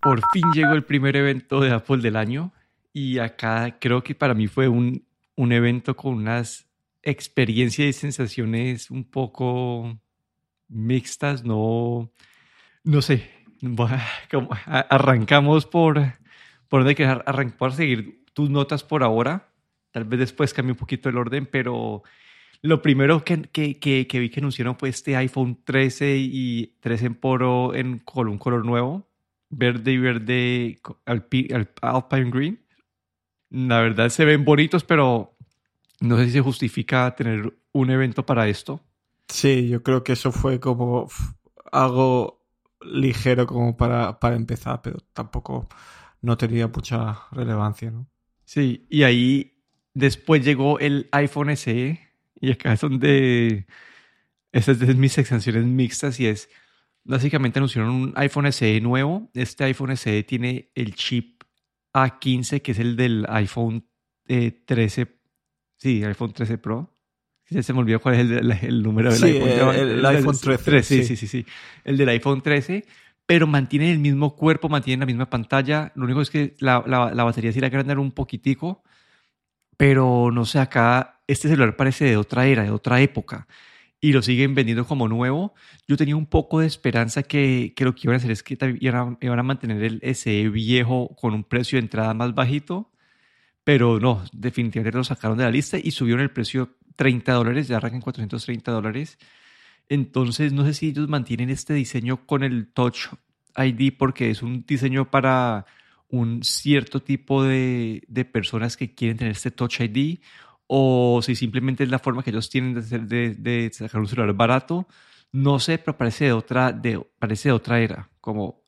Por fin llegó el primer evento de Apple del año y acá creo que para mí fue un, un evento con unas experiencias y sensaciones un poco mixtas, no, no sé, arrancamos por, por donde querer arrancar, seguir tus notas por ahora, tal vez después cambie un poquito el orden, pero lo primero que, que, que, vi que anunciaron fue este iPhone 13 y 13 en poro en con un color nuevo, verde y verde Alpine Green. La verdad se ven bonitos, pero no sé si se justifica tener un evento para esto. Sí, yo creo que eso fue como algo ligero como para, para empezar, pero tampoco no tenía mucha relevancia, ¿no? Sí, y ahí después llegó el iPhone SE y acá es donde es de mis sensaciones mixtas y es básicamente anunciaron un iPhone SE nuevo. Este iPhone SE tiene el chip A15 que es el del iPhone 13, eh, sí, iPhone 13 Pro. Ya se me olvidó cuál es el, número del iPhone. El, el, iPhone 13. sí, sí, sí, sí. El del iPhone 13 pero mantiene el mismo cuerpo, mantiene la misma pantalla. Lo único es que la, la, la batería sí la agrandar un poquitico, pero no sé, acá este celular parece de otra era, de otra época, y lo siguen vendiendo como nuevo. Yo tenía un poco de esperanza que, que lo que iban a hacer es que iban a, mantener el SE viejo con un precio de entrada más bajito, pero no, definitivamente lo sacaron de la lista y subieron el precio 30 dólares, ya arrancan 430 dólares. Entonces, no sé si ellos mantienen este diseño con el Touch ID porque es un diseño para un cierto tipo de, de, personas que quieren tener este Touch ID o si simplemente es la forma que ellos tienen de, hacer, de, de sacar un celular barato. No sé, pero parece de otra, de, parece de otra era. Como,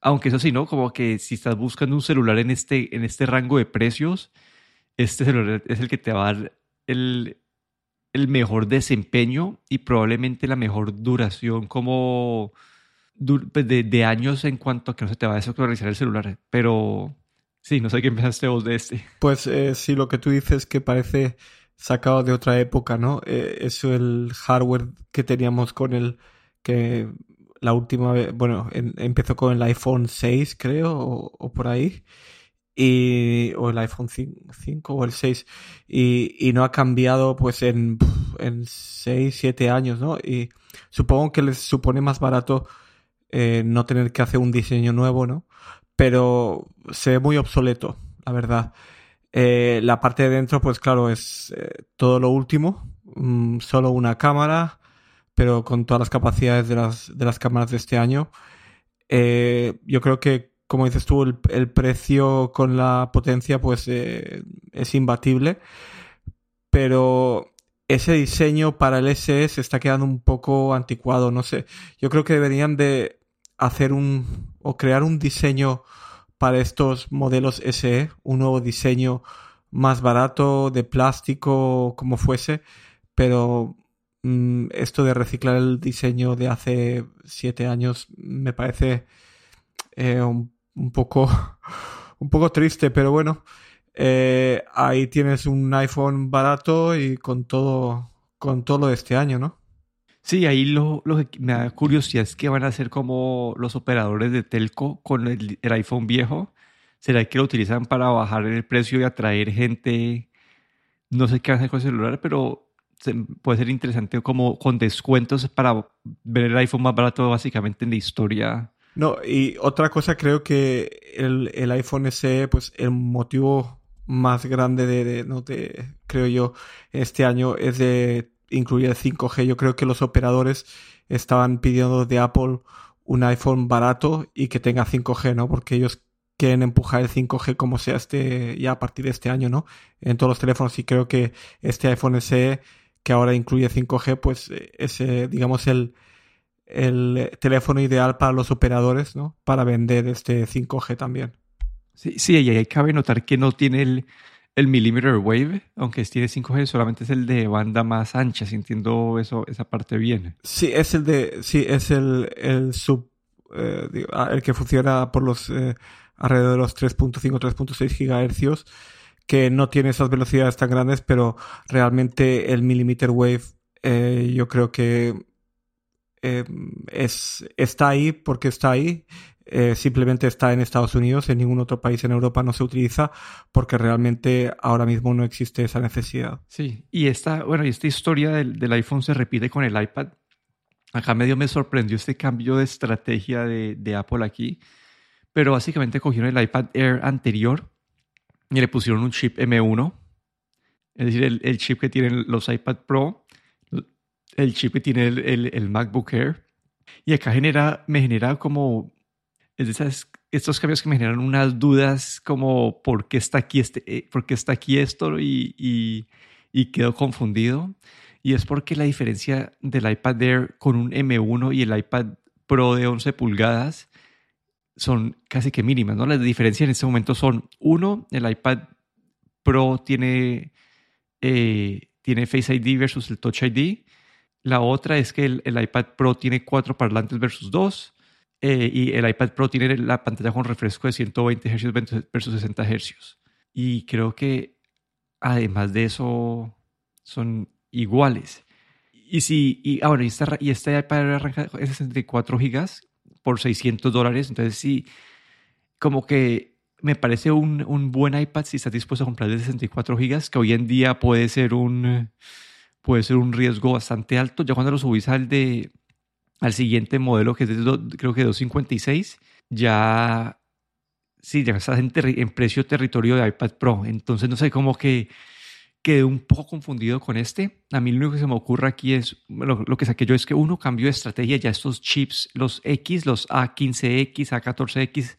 aunque eso sí, ¿no? Como que si estás buscando un celular en este, en este rango de precios, este celular es el que te va a dar el, el mejor desempeño y probablemente la mejor duración como pues, de, años en cuanto a que no se te va a desactualizar el celular. Pero sí, no sé qué empezaste vos de este. Pues eh, sí, lo que tú dices que parece sacado de otra época, ¿no? Eh, eso el hardware que teníamos con el que la última vez, bueno, empezó con el iPhone 6, creo, o, por ahí, y, o el iPhone 5, o el 6, y, y, no ha cambiado pues en, en 6, 7 años, ¿no? Y supongo que les supone más barato eh, no tener que hacer un diseño nuevo, ¿no? Pero se ve muy obsoleto, la verdad. Eh, la parte de dentro, pues claro, es eh, todo lo último. Mm, solo una cámara, pero con todas las capacidades de las, de las cámaras de este año. yo creo que, como dices tú, el, precio con la potencia, pues es imbatible. Pero ese diseño para el SE se está quedando un poco anticuado, no sé. Yo creo que deberían de hacer un o crear un diseño para estos modelos SE, un nuevo diseño más barato, de plástico, como fuese, pero mm, esto de reciclar el diseño de hace siete años me parece eh, un, poco un poco triste, pero bueno, eh, ahí tienes un iPhone barato y con todo con todo lo de este año, ¿no? Sí, ahí lo, que me da curiosidad es que van a hacer como los operadores de telco con el, iPhone viejo. ¿Será que lo utilizan para bajar el precio y atraer gente? No sé qué van a hacer con el celular, pero puede ser interesante como con descuentos para ver el iPhone más barato básicamente en la historia. No, y otra cosa creo que el, el iPhone SE, pues el motivo más grande de, de, no de, creo yo, este año es de incluir el 5G. Yo creo que los operadores estaban pidiendo de Apple un iPhone barato y que tenga 5G, ¿no? Porque ellos quieren empujar el 5G como sea este ya a partir de este año, ¿no? En todos los teléfonos y creo que este iPhone SE que ahora incluye 5G, pues es, digamos, el, el teléfono ideal para los operadores, ¿no? Para vender este 5G también. Sí, sí, y ahí cabe notar que no tiene el, el millimeter wave, aunque tiene 5G, solamente es el de banda más ancha, si entiendo eso, esa parte bien. Sí, es el de, sí, es el, el sub, eh, ah, el que funciona por los, eh, alrededor de los 3.5, 3.6 gigahercios, que no tiene esas velocidades tan grandes, pero realmente el millimeter wave, eh, yo creo que es, está ahí porque está ahí. Eh, simplemente está en Estados Unidos, en ningún otro país en Europa no se utiliza porque realmente ahora mismo no existe esa necesidad. Sí, y esta, bueno, esta historia del, del iPhone se repite con el iPad. Acá medio me sorprendió este cambio de estrategia de, de Apple aquí, pero básicamente cogieron el iPad Air anterior y le pusieron un chip M1, es decir, el, el chip que tienen los iPad Pro, el chip que tiene el, el, el MacBook Air. Y acá genera, me genera como es de esas, estos cambios que me generan unas dudas como por qué está aquí, este, eh, por qué está aquí esto y, y, quedo confundido. Y es porque la diferencia del iPad Air con un M1 y el iPad Pro de 11 pulgadas son casi que mínimas, ¿no? Las diferencias en este momento son, uno, el iPad Pro tiene, eh, tiene Face ID versus el Touch ID. La otra es que el, el iPad Pro tiene cuatro parlantes versus dos. Eh, y el iPad Pro tiene la pantalla con refresco de 120 Hz versus 60 Hz. Y creo que además de eso son iguales. Y si, y, ah, bueno, y, esta, y este iPad arranca de 64 GB por 600 dólares. Entonces sí, como que me parece un, un, buen iPad si estás dispuesto a comprar de 64 GB, que hoy en día puede ser un, puede ser un riesgo bastante alto. Ya cuando lo subís al de al siguiente modelo que es de, creo que 256, ya sí, ya estás en, en, precio territorio de iPad Pro. Entonces no sé, como que quedé un poco confundido con este. A mí lo único que se me ocurre aquí es, lo, lo que saqué yo es que uno cambió de estrategia, ya estos chips, los X, los A15X, A14X,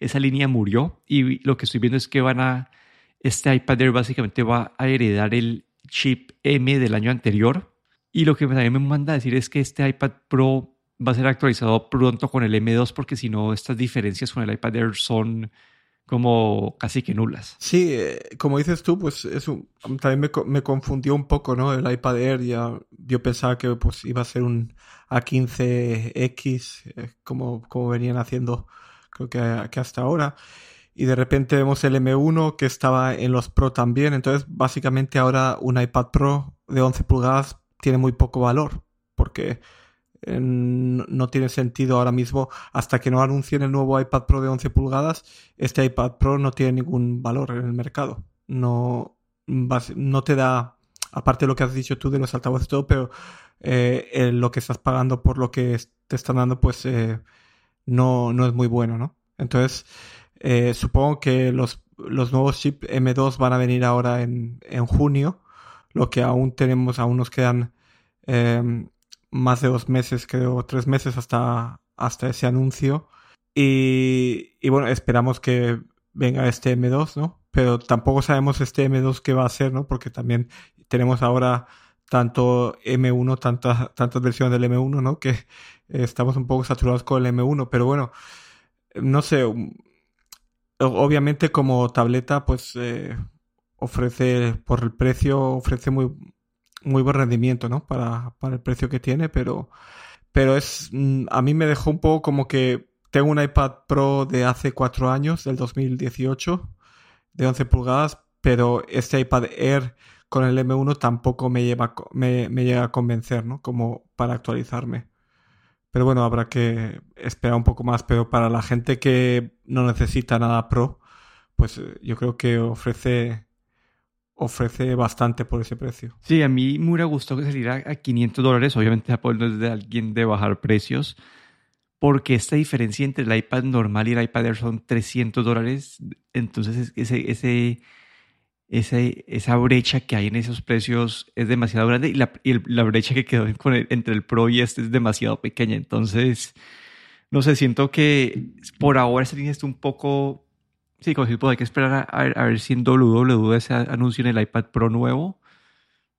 esa línea murió y lo que estoy viendo es que van a, este iPad Air básicamente va a heredar el chip M del año anterior y lo que también me manda a decir es que este iPad Pro va a ser actualizado pronto con el M2 porque si no estas diferencias con el iPad Air son como casi que nulas. Sí, eh, como dices tú, pues eso también me, me, confundió un poco, ¿no? El iPad Air ya yo pensaba que pues iba a ser un A15X eh, como, como venían haciendo creo que hasta ahora y de repente vemos el M1 que estaba en los Pro también. Entonces, básicamente ahora un iPad Pro de 11 pulgadas tiene muy poco valor, porque eh, no tiene sentido ahora mismo, hasta que no anuncien el nuevo iPad Pro de 11 pulgadas, este iPad Pro no tiene ningún valor en el mercado. No, no te da, aparte de lo que has dicho tú de los altavoces todo, pero eh, lo que estás pagando por lo que te están dando, pues eh, no, no es muy bueno, ¿no? Entonces, eh, supongo que los, los nuevos chips M2 van a venir ahora en, en junio lo que aún tenemos, aún nos quedan eh, más de dos meses, creo, tres meses hasta, hasta ese anuncio. Y, y, bueno, esperamos que venga este M2, ¿no? Pero tampoco sabemos este M2 qué va a ser, ¿no? Porque también tenemos ahora tanto M1, tantas, tantas versiones del M1, ¿no? Que estamos un poco saturados con el M1, pero bueno, no sé, obviamente como tableta, pues eh, ofrece, por el precio, ofrece muy, muy buen rendimiento, ¿no? Para, para el precio que tiene, pero, pero es, mm, a mí me dejó un poco como que tengo un iPad Pro de hace cuatro años, del 2018, de 11 pulgadas, pero este iPad Air con el M1 tampoco me, lleva, me, me llega a convencer, ¿no? Como para actualizarme. Pero bueno, habrá que esperar un poco más. Pero para la gente que no necesita nada pro, pues eh, yo creo que ofrece ofrece bastante por ese precio. Sí, a mí me hubiera gustado que saliera a 500 dólares. Obviamente Apple no es de alguien de bajar precios, porque esta diferencia entre el iPad normal y el iPad Air son 300 dólares. Entonces ese, ese, ese, esa brecha que hay en esos precios es demasiado grande y la, y la brecha que quedó con el, entre el Pro y este es demasiado pequeña. Entonces, no sé, siento que por ahora esta línea está un poco Sí, como pues hay que esperar a, a, ver si en WWDC se anuncia en el iPad Pro nuevo.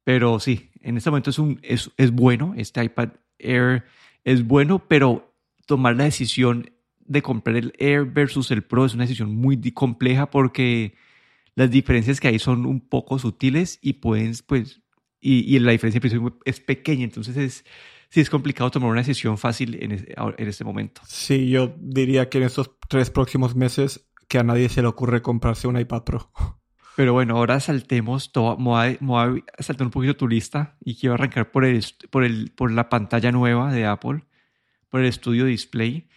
Pero sí, en este momento es, un, es, es bueno. Este iPad Air es bueno, pero tomar la decisión de comprar el Air versus el Pro es una decisión muy compleja porque las diferencias que hay son un poco sutiles y pueden, pues, y, y la diferencia es pequeña. Entonces es, sí es complicado tomar una decisión fácil en, en este momento. Sí, yo diría que en estos tres próximos meses que a nadie se le ocurre comprarse un iPad Pro. Pero bueno, ahora saltemos, todo, un poquito tu lista y quiero arrancar por, el, por, el, por la pantalla nueva de Apple, por el Studio Display.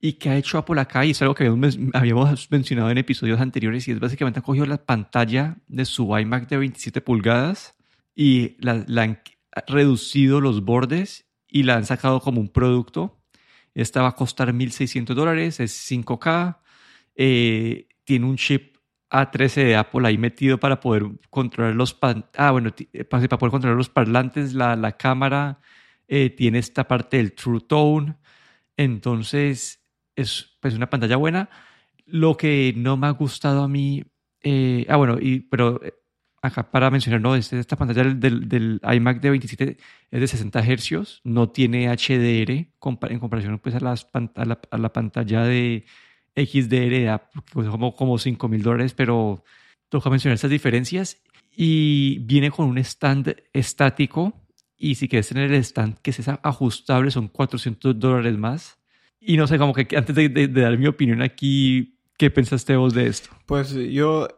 ¿Y qué ha hecho Apple acá? Y es algo que habíamos, habíamos mencionado en episodios anteriores y es básicamente ha cogido la pantalla de su iMac de 27 pulgadas y la, han reducido los bordes y la han sacado como un producto. Esta va a costar 1.600 dólares, es 5K, eh, tiene un chip A13 de Apple ahí metido para poder controlar los... Ah, bueno, eh, para, poder controlar los parlantes, la, la cámara, eh, tiene esta parte del True Tone. Entonces, es pues una pantalla buena. Lo que no me ha gustado a mí, eh, ah bueno, y, pero eh, acá para mencionar, no, este, esta pantalla del, del, iMac de 27 es de 60 Hz, no tiene HDR en comparación pues a, las, a, la, a la pantalla de XDR, pues como, como 5 mil dólares, pero toca mencionar estas diferencias y viene con un stand estático y si quieres tener el stand que es ajustable son 400 dólares más y no sé, como que antes de, dar mi opinión aquí, ¿qué pensaste vos de esto? Pues yo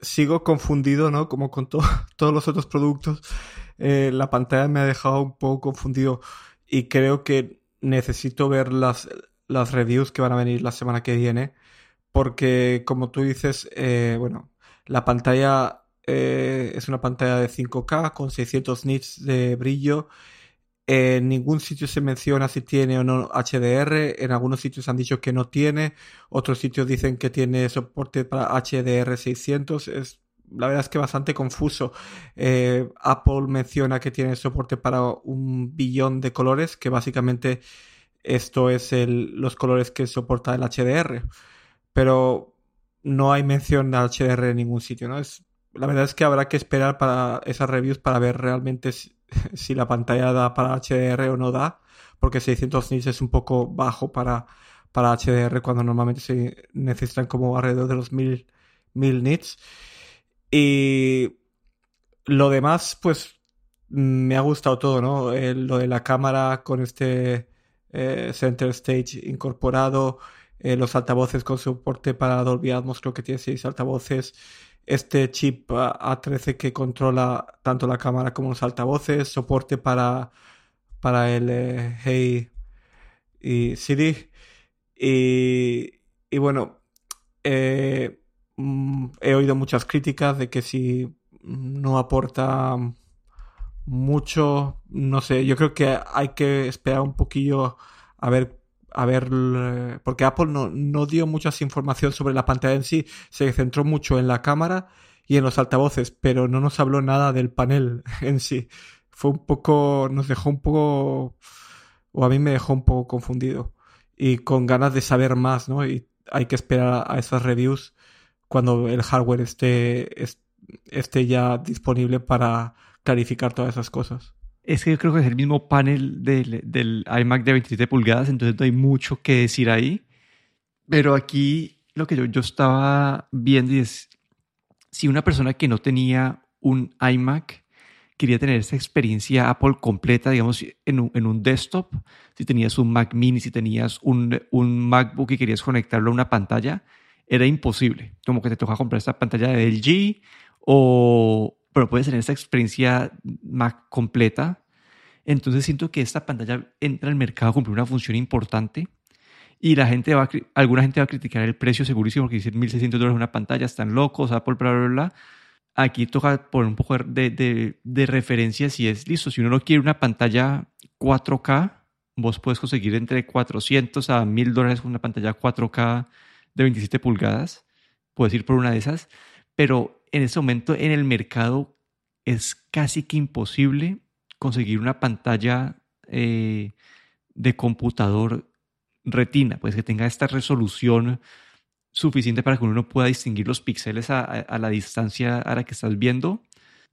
sigo confundido, ¿no? Como con todos los otros productos. Eh, la pantalla me ha dejado un poco confundido y creo que necesito ver las, las reviews que van a venir la semana que viene porque como tú dices, eh, bueno, la pantalla eh, es una pantalla de 5K con 600 nits de brillo en ningún sitio se menciona si tiene o no HDR. En algunos sitios han dicho que no tiene. Otros sitios dicen que tiene soporte para HDR 600. Es, la verdad es que bastante confuso. Eh, Apple menciona que tiene soporte para un billón de colores, que básicamente esto es el, los colores que soporta el HDR. Pero no hay mención de HDR en ningún sitio, ¿no? Es, la verdad es que habrá que esperar para esas reviews para ver realmente si, la pantalla da para HDR o no da, porque 600 nits es un poco bajo para, para HDR cuando normalmente se necesitan como alrededor de los 1000, 1000 nits. Y lo demás, pues me ha gustado todo, ¿no? lo de la cámara con este eh, Center Stage incorporado, eh, los altavoces con soporte para Dolby Atmos, creo que tiene 6 altavoces este chip A13 que controla tanto la cámara como los altavoces, soporte para, para el Hey y Siri. Y, bueno, eh, mm, he oído muchas críticas de que si no aporta mucho, no sé, yo creo que hay que esperar un poquillo a ver a ver, porque Apple no, no dio mucha información sobre la pantalla en sí, se centró mucho en la cámara y en los altavoces, pero no nos habló nada del panel en sí. Fue un poco, nos dejó un poco, o a mí me dejó un poco confundido y con ganas de saber más, ¿no? Y hay que esperar a esas reviews cuando el hardware esté, esté ya disponible para clarificar todas esas cosas es que yo creo que es el mismo panel del, del, iMac de 27 pulgadas, entonces no hay mucho que decir ahí. Pero aquí lo que yo, yo estaba viendo es, si una persona que no tenía un iMac quería tener esa experiencia Apple completa, digamos, en un, en un desktop, si tenías un Mac mini, si tenías un, un MacBook y querías conectarlo a una pantalla, era imposible. Como que te toca comprar esta pantalla de LG o, pero puedes tener esta experiencia Mac completa. Entonces siento que esta pantalla entra al mercado a cumplir una función importante y la gente va, alguna gente va a criticar el precio segurísimo porque dicen 1.600 dólares una pantalla, están locos, Apple, bla, bla, bla. Aquí toca poner un poco de, de, de referencia si es listo. Si uno no quiere una pantalla 4K, vos puedes conseguir entre 400 a 1.000 dólares una pantalla 4K de 27 pulgadas. Puedes ir por una de esas, pero en este momento en el mercado es casi que imposible conseguir una pantalla eh, de computador retina, pues que tenga esta resolución suficiente para que uno pueda distinguir los píxeles a, la distancia a la que estás viendo.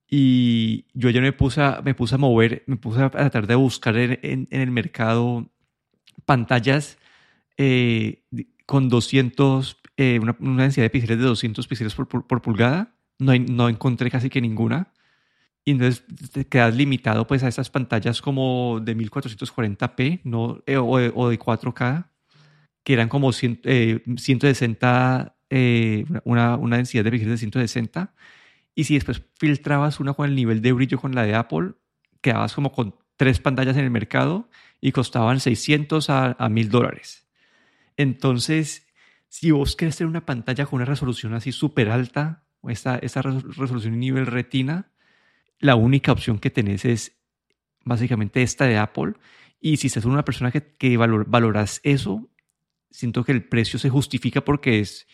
Y yo ya me puse a, me puse a mover, me puse a tratar de buscar en, el mercado pantallas eh, con 200, eh, una, densidad de píxeles de 200 píxeles por pulgada no, encontré casi que ninguna. Y entonces te quedas limitado pues a esas pantallas como de 1440p no, eh, o, de, 4K, que eran como 160, eh, eh, una, una densidad de píxeles de 160. Y si después filtrabas una con el nivel de brillo con la de Apple, quedabas como con tres pantallas en el mercado y costaban 600 a, 1000 dólares. Entonces, si vos querés tener una pantalla con una resolución así súper alta, esta, esta resolución nivel retina, la única opción que tenés es básicamente esta de Apple. Y si estás una persona que, que valoras eso, siento que el precio se justifica porque es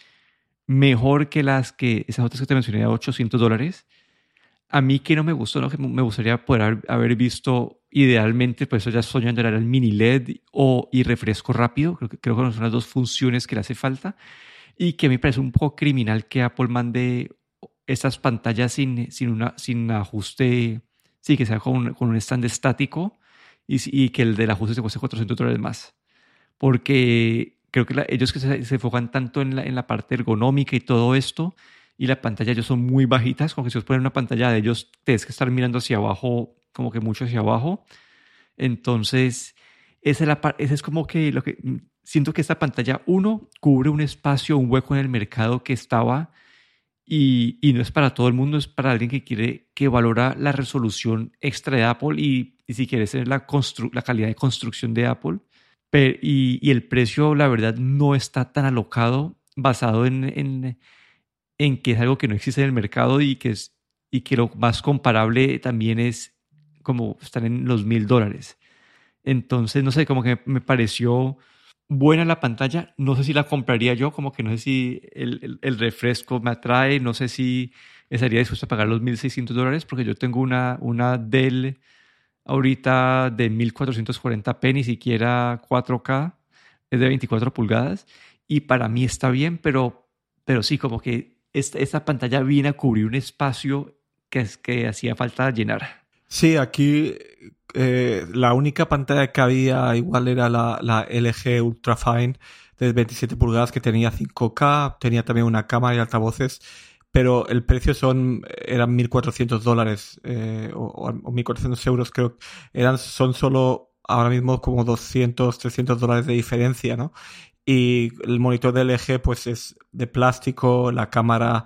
mejor que las que esas otras que te mencioné de 800 dólares. A mí que no me gustó, ¿no? que me gustaría poder haber visto idealmente, pues eso ya soñando era el mini LED o y refresco rápido, creo que, creo que son las dos funciones que le hace falta y que me parece un poco criminal que Apple mande estas pantallas sin, sin, una, sin ajuste, sí, que sea con con un stand estático y, y, que el del ajuste se cueste 400 dólares más. Porque creo que ellos que se, se, enfocan tanto en la, en la parte ergonómica y todo esto, y la pantalla ellos son muy bajitas, como que si os ponen una pantalla de ellos, tienes que estar mirando hacia abajo, como que mucho hacia abajo. Entonces, esa es, la, esa es como que lo que siento que esta pantalla, uno, cubre un espacio, un hueco en el mercado que estaba y, y, no es para todo el mundo, es para alguien que quiere, que valora la resolución extra de Apple y, si quiere tener la, la calidad de construcción de Apple. Y, y, el precio, la verdad, no está tan alocado basado en, en, en, que es algo que no existe en el mercado y que, es, y que lo más comparable también es como estar en los mil dólares. Entonces, no sé, como que me pareció buena la pantalla. No sé si la compraría yo, como que no sé si el, el, refresco me atrae, no sé si estaría dispuesto a pagar los 1.600 dólares, porque yo tengo una, una Dell ahorita de 1440p, ni siquiera 4K, es de 24 pulgadas, y para mí está bien, pero, pero sí, como que esta, esta pantalla viene a cubrir un espacio que, que hacía falta llenar. Sí, aquí eh, la única pantalla que había igual era la, la LG Ultrafine de 27 pulgadas que tenía 5K, tenía también una cámara y altavoces, pero el precio son eran 1.400 dólares eh, o, o 1.400 euros creo. Eran, son solo ahora mismo como 200, 300 dólares de diferencia, ¿no? Y el monitor de LG pues es de plástico, la cámara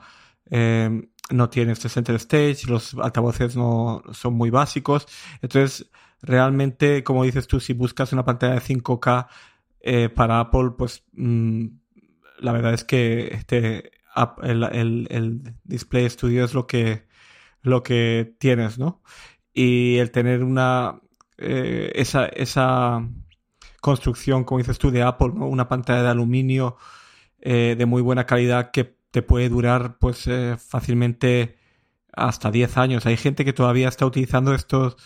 eh, no tiene este center stage, los altavoces no son muy básicos. Entonces, realmente, como dices tú, si buscas una pantalla de 5K eh, para Apple, pues mmm, la verdad es que este, el, el, el, Display Studio es lo que, lo que tienes, ¿no? Y el tener una, eh, esa, esa construcción, como dices tú, de Apple, ¿no? Una pantalla de aluminio eh, de muy buena calidad que te puede durar pues eh, fácilmente hasta 10 años. Hay gente que todavía está utilizando estos,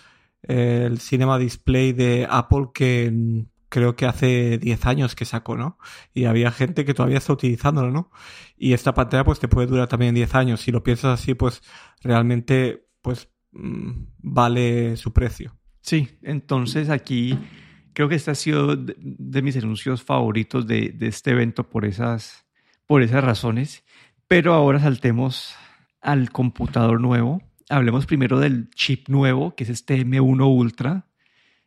eh, el Cinema Display de Apple que creo que hace 10 años que sacó, ¿no? Y había gente que todavía está utilizándolo, ¿no? Y esta pantalla pues te puede durar también 10 años. Si lo piensas así, pues realmente pues mmm, vale su precio. Sí, entonces aquí creo que este ha sido de, de mis anuncios favoritos de, de este evento por esas, por esas razones. Pero ahora saltemos al computador nuevo. Hablemos primero del chip nuevo, que es este M1 Ultra.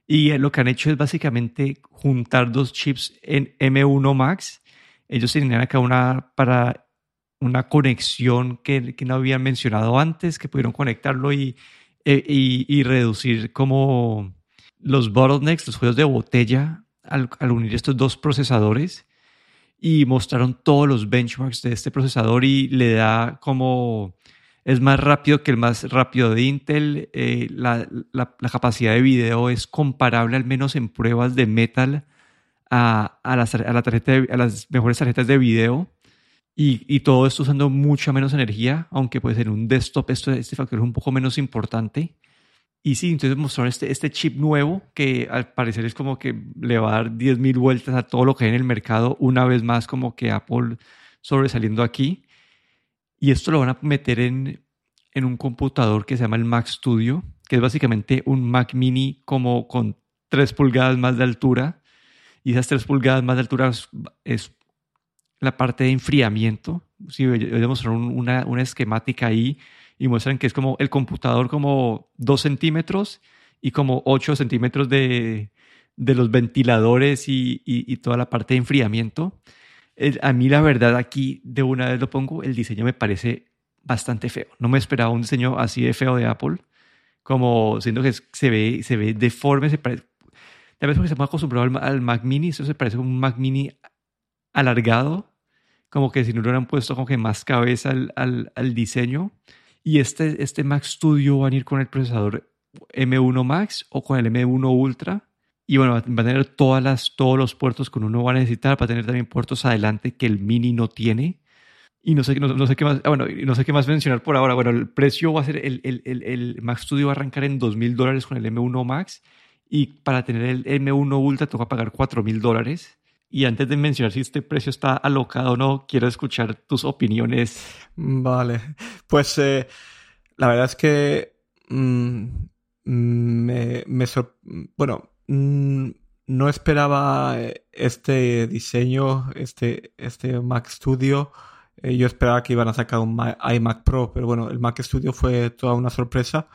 Y lo que han hecho es básicamente juntar dos chips en M1 Max. Ellos tenían acá una para una conexión que, no habían mencionado antes, que pudieron conectarlo y, e, y, y reducir como los bottlenecks, los juegos de botella al unir estos dos procesadores y mostraron todos los benchmarks de este procesador y le da como es más rápido que el más rápido de Intel, eh, la, la, la, capacidad de video es comparable al menos en pruebas de Metal a, a, las, a, la tarjeta de, a las mejores tarjetas de video y, y, todo esto usando mucha menos energía, aunque pues en un desktop esto, este factor es un poco menos importante. Y sí, entonces mostraron este, este chip nuevo que al parecer es como que le va a dar 10.000 vueltas a todo lo que hay en el mercado, una vez más como que Apple sobresaliendo aquí. Y esto lo van a meter en, en un computador que se llama el Mac Studio, que es básicamente un Mac mini como con 3 pulgadas más de altura. Y esas 3 pulgadas más de altura es, es la parte de enfriamiento. Sí, voy a mostrar una, una esquemática ahí y muestran que es como el computador como 2 centímetros y como 8 centímetros de, de los ventiladores y, y, y, toda la parte de enfriamiento. A mí la verdad aquí de una vez lo pongo, el diseño me parece bastante feo. No me esperaba un diseño así de feo de Apple, como siendo que se ve, se ve deforme, se parece, tal vez porque estamos acostumbrados al, al Mac Mini, eso se parece como un Mac Mini alargado, como que si no le hubieran puesto como que más cabeza al, al, diseño. Y este, este Mac Studio van a ir con el procesador M1 Max o con el M1 Ultra. Y bueno, va a tener todas las, todos los puertos que uno va a necesitar. Va a tener también puertos adelante que el Mini no tiene. Y no sé, no, sé qué más, ah, bueno, no sé qué más mencionar por ahora. Bueno, el precio va a ser, el, el, el, el Mac Studio va a arrancar en 2.000 dólares con el M1 Max. Y para tener el M1 Ultra toca pagar 4.000 dólares. Y antes de mencionar si este precio está alocado o no, quiero escuchar tus opiniones. Vale, pues eh, la verdad es que mm, me, me bueno, mm, no esperaba este diseño, este, este Mac Studio. Eh, yo esperaba que iban a sacar un iMac Pro, pero bueno, el Mac Studio fue toda una sorpresa.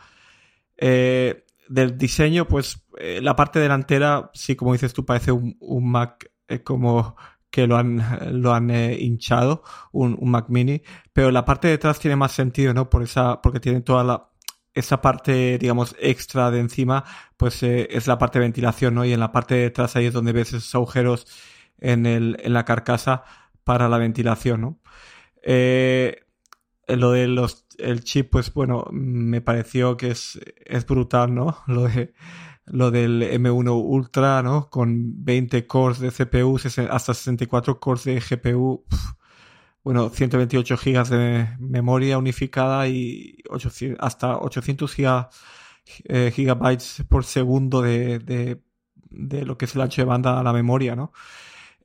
Eh, del diseño, pues la parte delantera, sí, como dices tú, parece un Mac como que lo han, lo han eh, hinchado, un, Mac Mini, pero la parte de atrás tiene más sentido, ¿no? Por esa, porque tiene toda la, esa parte, digamos, extra de encima, pues eh, es la parte de ventilación, ¿no? Y en la parte de atrás ahí es donde ves esos agujeros en, el, en la carcasa para la ventilación, ¿no? Eh, lo de los, el chip, pues bueno, me pareció que es, es brutal, ¿no? Lo de lo del M1 Ultra, ¿no? Con 20 cores de CPU, hasta 64 cores de GPU, bueno, 128 GB de memoria unificada y hasta 800 eh, gigabytes por segundo de, de, lo que es el ancho de banda a la memoria, ¿no?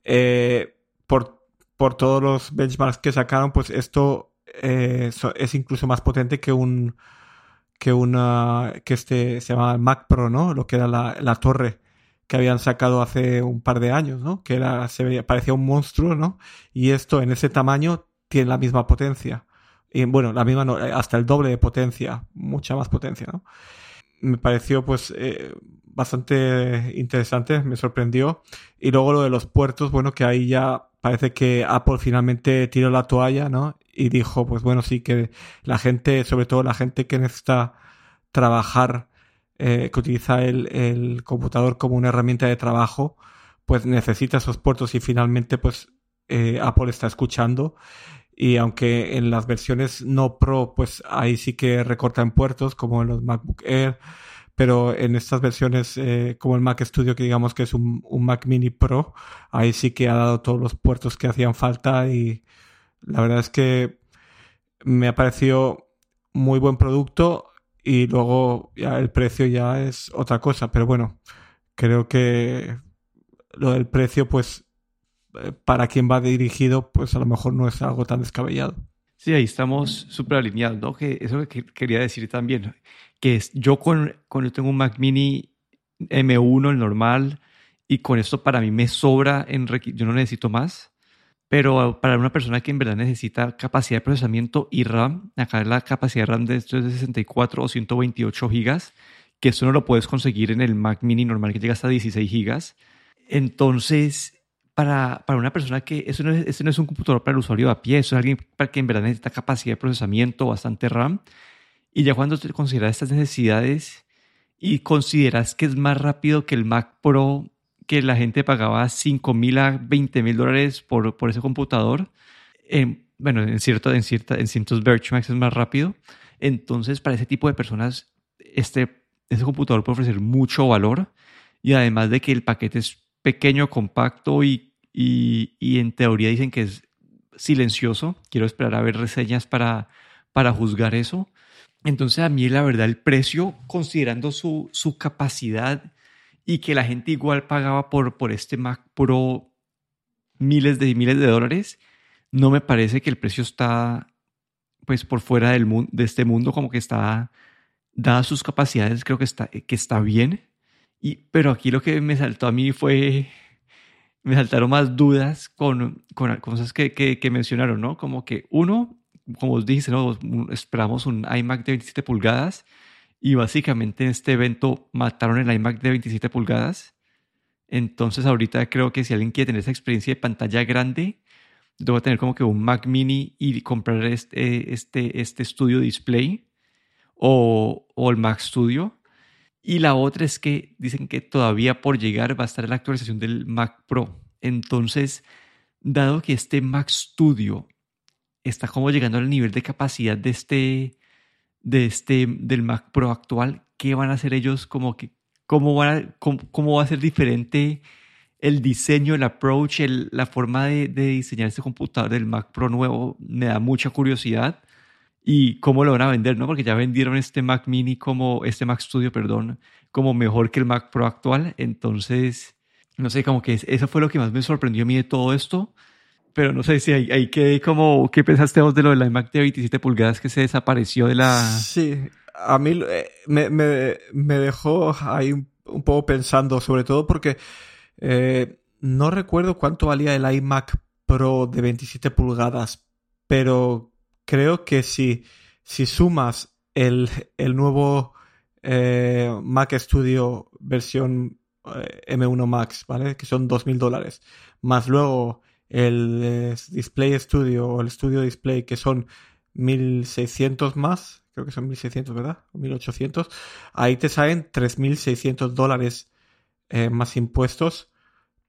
Eh, por, por todos los benchmarks que sacaron, pues esto eh, es incluso más potente que un que una que este se llama Mac Pro, ¿no? Lo que era la, la torre que habían sacado hace un par de años, ¿no? Que era se veía, parecía un monstruo, ¿no? Y esto en ese tamaño tiene la misma potencia. Y bueno, la misma no, hasta el doble de potencia, mucha más potencia, ¿no? Me pareció pues eh, bastante interesante, me sorprendió. Y luego lo de los puertos, bueno, que ahí ya parece que Apple finalmente tiró la toalla, ¿no? Y dijo, pues bueno, sí que la gente, sobre todo la gente que necesita trabajar, eh, que utiliza el, computador como una herramienta de trabajo, pues necesita esos puertos y finalmente pues eh, Apple está escuchando. Y aunque en las versiones no Pro, pues ahí sí que recortan puertos, como en los MacBook Air, pero en estas versiones eh, como el Mac Studio, que digamos que es un, Mac Mini Pro, ahí sí que ha dado todos los puertos que hacían falta y la verdad es que me ha parecido muy buen producto y luego ya el precio ya es otra cosa, pero bueno, creo que lo del precio pues eh, para quien va dirigido pues a lo mejor no es algo tan descabellado. Sí, ahí estamos súper alineados, ¿no? Que eso que quería decir también que yo con, con tengo un Mac Mini M1, el normal, y con esto para mí me sobra, en, yo no necesito más, pero para una persona que en verdad necesita capacidad de procesamiento y RAM, acá la capacidad de RAM de esto es de 64 o 128 gigas, que eso no lo puedes conseguir en el Mac Mini normal que llega hasta 16 gigas. Entonces, para, para una persona que eso no, es, no es un computador para el usuario a pie, eso es alguien para que en verdad necesita capacidad de procesamiento, bastante RAM, y ya cuando te consideras estas necesidades y consideras que es más rápido que el Mac Pro, que la gente pagaba 5 mil a 20 mil dólares por, por ese computador, eh, bueno, en, cierto, en, cierta, en ciertos Benchmarks es más rápido. Entonces, para ese tipo de personas, este, este computador puede ofrecer mucho valor y además de que el paquete es pequeño, compacto y, y, y en teoría dicen que es silencioso. Quiero esperar a ver reseñas para, para juzgar eso. Entonces a mí la verdad el precio, considerando su, su capacidad y que la gente igual pagaba por, por este Mac Pro miles de miles de dólares, no me parece que el precio está pues por fuera del mundo, de este mundo, como que está, dadas sus capacidades, creo que está, que está bien. Y, pero aquí lo que me saltó a mí fue, me saltaron más dudas con, con cosas que, que, que mencionaron, ¿no? Como que uno, como os dije, ¿no? esperamos un iMac de 27 pulgadas y básicamente en este evento mataron el iMac de 27 pulgadas. Entonces ahorita creo que si alguien quiere tener esa experiencia de pantalla grande, debo tener como que un Mac mini y comprar este, este, este Studio Display o, o el Mac Studio. Y la otra es que dicen que todavía por llegar va a estar la actualización del Mac Pro. Entonces dado que este Mac Studio está como llegando al nivel de capacidad de este, de este, del Mac Pro actual, ¿qué van a hacer ellos? Como que, ¿Cómo, van cómo, va a ser diferente el diseño, el approach, la forma de, de, diseñar este computador del Mac Pro nuevo? Me da mucha curiosidad. Y cómo lo van a vender, ¿no? Porque ya vendieron este Mac Mini como, este Mac Studio, perdón, como mejor que el Mac Pro actual. Entonces, no sé, como que eso fue lo que más me sorprendió a mí de todo esto pero no sé si hay, hay que como, ¿qué pensaste vos de lo del iMac de 27 pulgadas que se desapareció de la... Sí, a mí eh, me, me, me dejó ahí un, poco pensando, sobre todo porque eh, no recuerdo cuánto valía el iMac Pro de 27 pulgadas, pero creo que si, si sumas el, el nuevo eh, Mac Studio versión M1 Max, ¿vale? Que son 2.000 dólares, más luego el Display Studio o el Studio Display, que son 1600 más, creo que son 1600, ¿verdad? 1800, ahí te salen 3600 dólares eh, más impuestos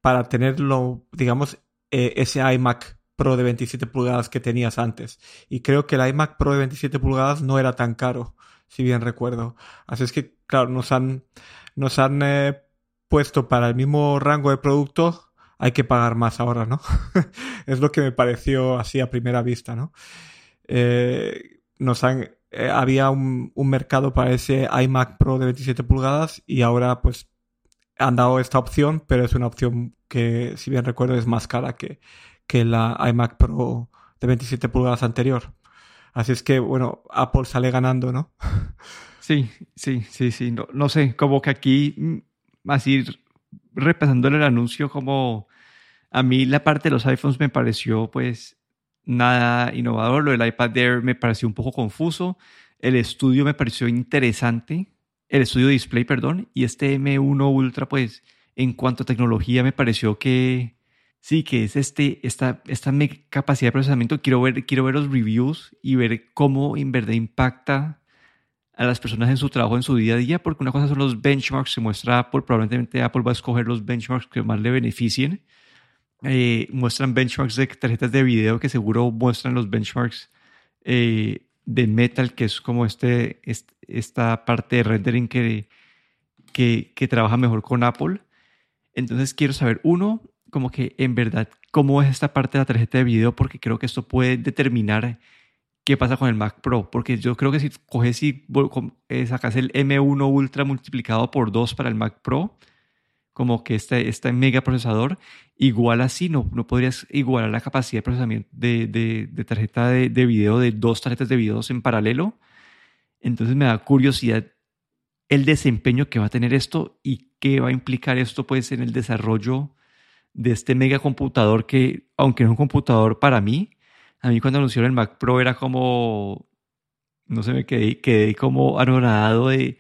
para tenerlo, digamos, eh, ese iMac Pro de 27 pulgadas que tenías antes. Y creo que el iMac Pro de 27 pulgadas no era tan caro, si bien recuerdo. Así es que, claro, nos han, nos han eh, puesto para el mismo rango de producto hay que pagar más ahora, ¿no? es lo que me pareció así a primera vista, ¿no? Eh, nos han, eh, había un, mercado para ese iMac Pro de 27 pulgadas y ahora pues han dado esta opción, pero es una opción que, si bien recuerdo, es más cara que, que la iMac Pro de 27 pulgadas anterior. Así es que, bueno, Apple sale ganando, ¿no? Sí, sí, sí, sí. No, no sé, como que aquí, mm, así repasándole el anuncio, como a mí la parte de los iPhones me pareció pues nada innovador, lo del iPad Air me pareció un poco confuso, el estudio me pareció interesante, el estudio display, perdón, y este M1 Ultra pues en cuanto a tecnología me pareció que sí, que es este, esta, esta capacidad de procesamiento, quiero ver, quiero ver los reviews y ver cómo en verdad impacta a las personas en su trabajo, en su día a día, porque una cosa son los benchmarks, se muestra Apple, probablemente Apple va a escoger los benchmarks que más le beneficien. Eh, muestran benchmarks de tarjetas de video que seguro muestran los benchmarks eh, de Metal, que es como este, esta parte de rendering que, que, que trabaja mejor con Apple. Entonces quiero saber, uno, como que en verdad, cómo es esta parte de la tarjeta de video, porque creo que esto puede determinar qué pasa con el Mac Pro, porque yo creo que si coges y eh, sacas el M1 Ultra multiplicado por 2 para el Mac Pro, como que este, este mega procesador, igual así no, no podrías igualar la capacidad de procesamiento de, de, tarjeta de, de, video de dos tarjetas de video en paralelo. Entonces me da curiosidad el desempeño que va a tener esto y qué va a implicar esto pues en el desarrollo de este mega computador que, aunque no es un computador para mí, a mí cuando anunciaron el Mac Pro era como, no sé, me quedé, quedé como anonadado de,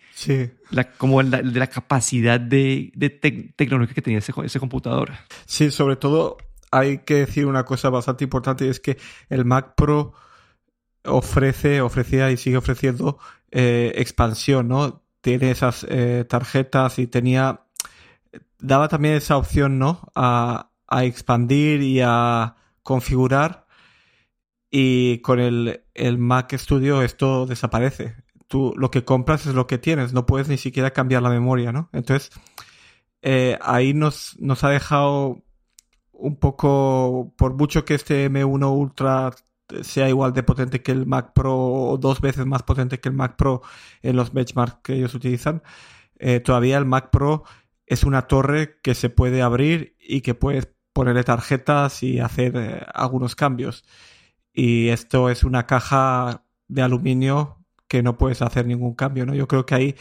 la, como de la capacidad de, de tecnología que tenía ese, ese computador. Sí, sobre todo hay que decir una cosa bastante importante y es que el Mac Pro ofrece, ofrecía y sigue ofreciendo eh, expansión, ¿no? Tiene esas eh, tarjetas y tenía, daba también esa opción, ¿no? A, a expandir y a configurar y con el, el Mac Studio esto desaparece. Tú lo que compras es lo que tienes, no puedes ni siquiera cambiar la memoria, ¿no? Entonces, eh, ahí nos, nos ha dejado un poco, por mucho que este M1 Ultra sea igual de potente que el Mac Pro o dos veces más potente que el Mac Pro en los benchmarks que ellos utilizan, eh, todavía el Mac Pro es una torre que se puede abrir y que puedes ponerle tarjetas y hacer eh, algunos cambios y esto es una caja de aluminio que no puedes hacer ningún cambio, ¿no? Yo creo que ahí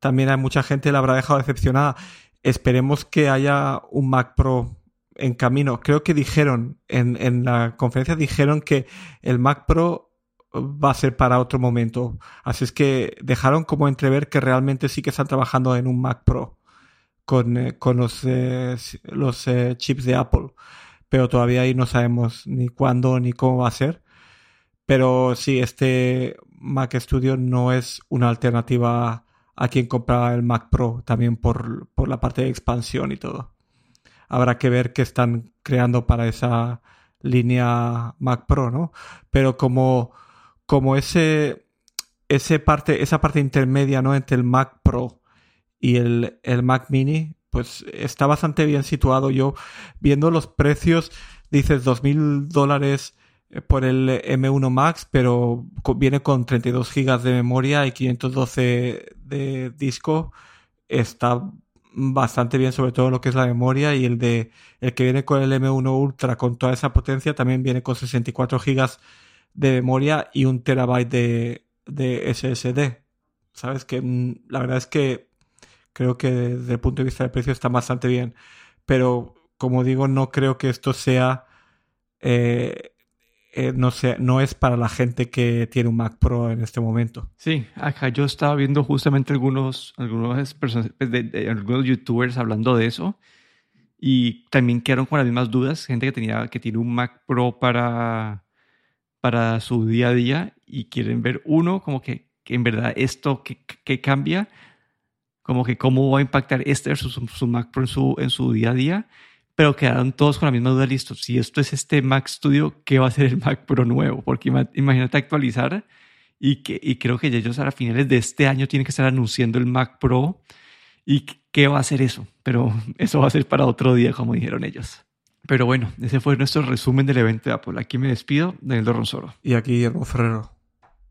también hay mucha gente la habrá dejado decepcionada. Esperemos que haya un Mac Pro en camino. Creo que dijeron, en, en la conferencia dijeron que el Mac Pro va a ser para otro momento. Así es que dejaron como entrever que realmente sí que están trabajando en un Mac Pro con, eh, con los, eh, los eh, chips de Apple pero todavía ahí no sabemos ni cuándo ni cómo va a ser. Pero sí, este Mac Studio no es una alternativa a quien compra el Mac Pro, también por, por la parte de expansión y todo. habrá que ver qué están creando para esa línea Mac Pro, ¿no? Pero como, como ese, ese parte, esa parte intermedia, ¿no? Entre el Mac Pro y el, el Mac Mini, pues está bastante bien situado. Yo, viendo los precios, dices dos mil dólares eh, por el M1 Max, pero viene con 32 GB de memoria y 512 de disco. Está bastante bien, sobre todo lo que es la memoria y el de el que viene con el M1 Ultra con toda esa potencia también viene con 64 GB de memoria y un terabyte de, de SSD. Sabes que mm, la verdad es que creo que desde el punto de vista del precio está bastante bien, pero como digo no creo que esto sea eh, eh, no, sé, no es para la gente que tiene un Mac Pro en este momento. Sí, acá yo estaba viendo justamente algunos, algunos, personas, pues, algunos youtubers hablando de eso y también quedaron con las mismas dudas, gente que, tenía, que tiene un Mac Pro para, para su día a día y quieren ver uno como que, que en verdad esto que, que, cambia, como que cómo va a impactar este su, su Mac Pro en su, en su día a día pero quedaron todos con la misma duda, listo, si esto es este Mac Studio, ¿qué va a ser el Mac Pro nuevo? Porque imagínate actualizar y, que, y creo que ellos a finales de este año tienen que estar anunciando el Mac Pro y qué va a ser eso, pero eso va a ser para otro día, como dijeron ellos. Pero bueno, ese fue nuestro resumen del evento de Apple. Aquí me despido, Daniel Ronsoro. Y aquí Guillermo Ferrero.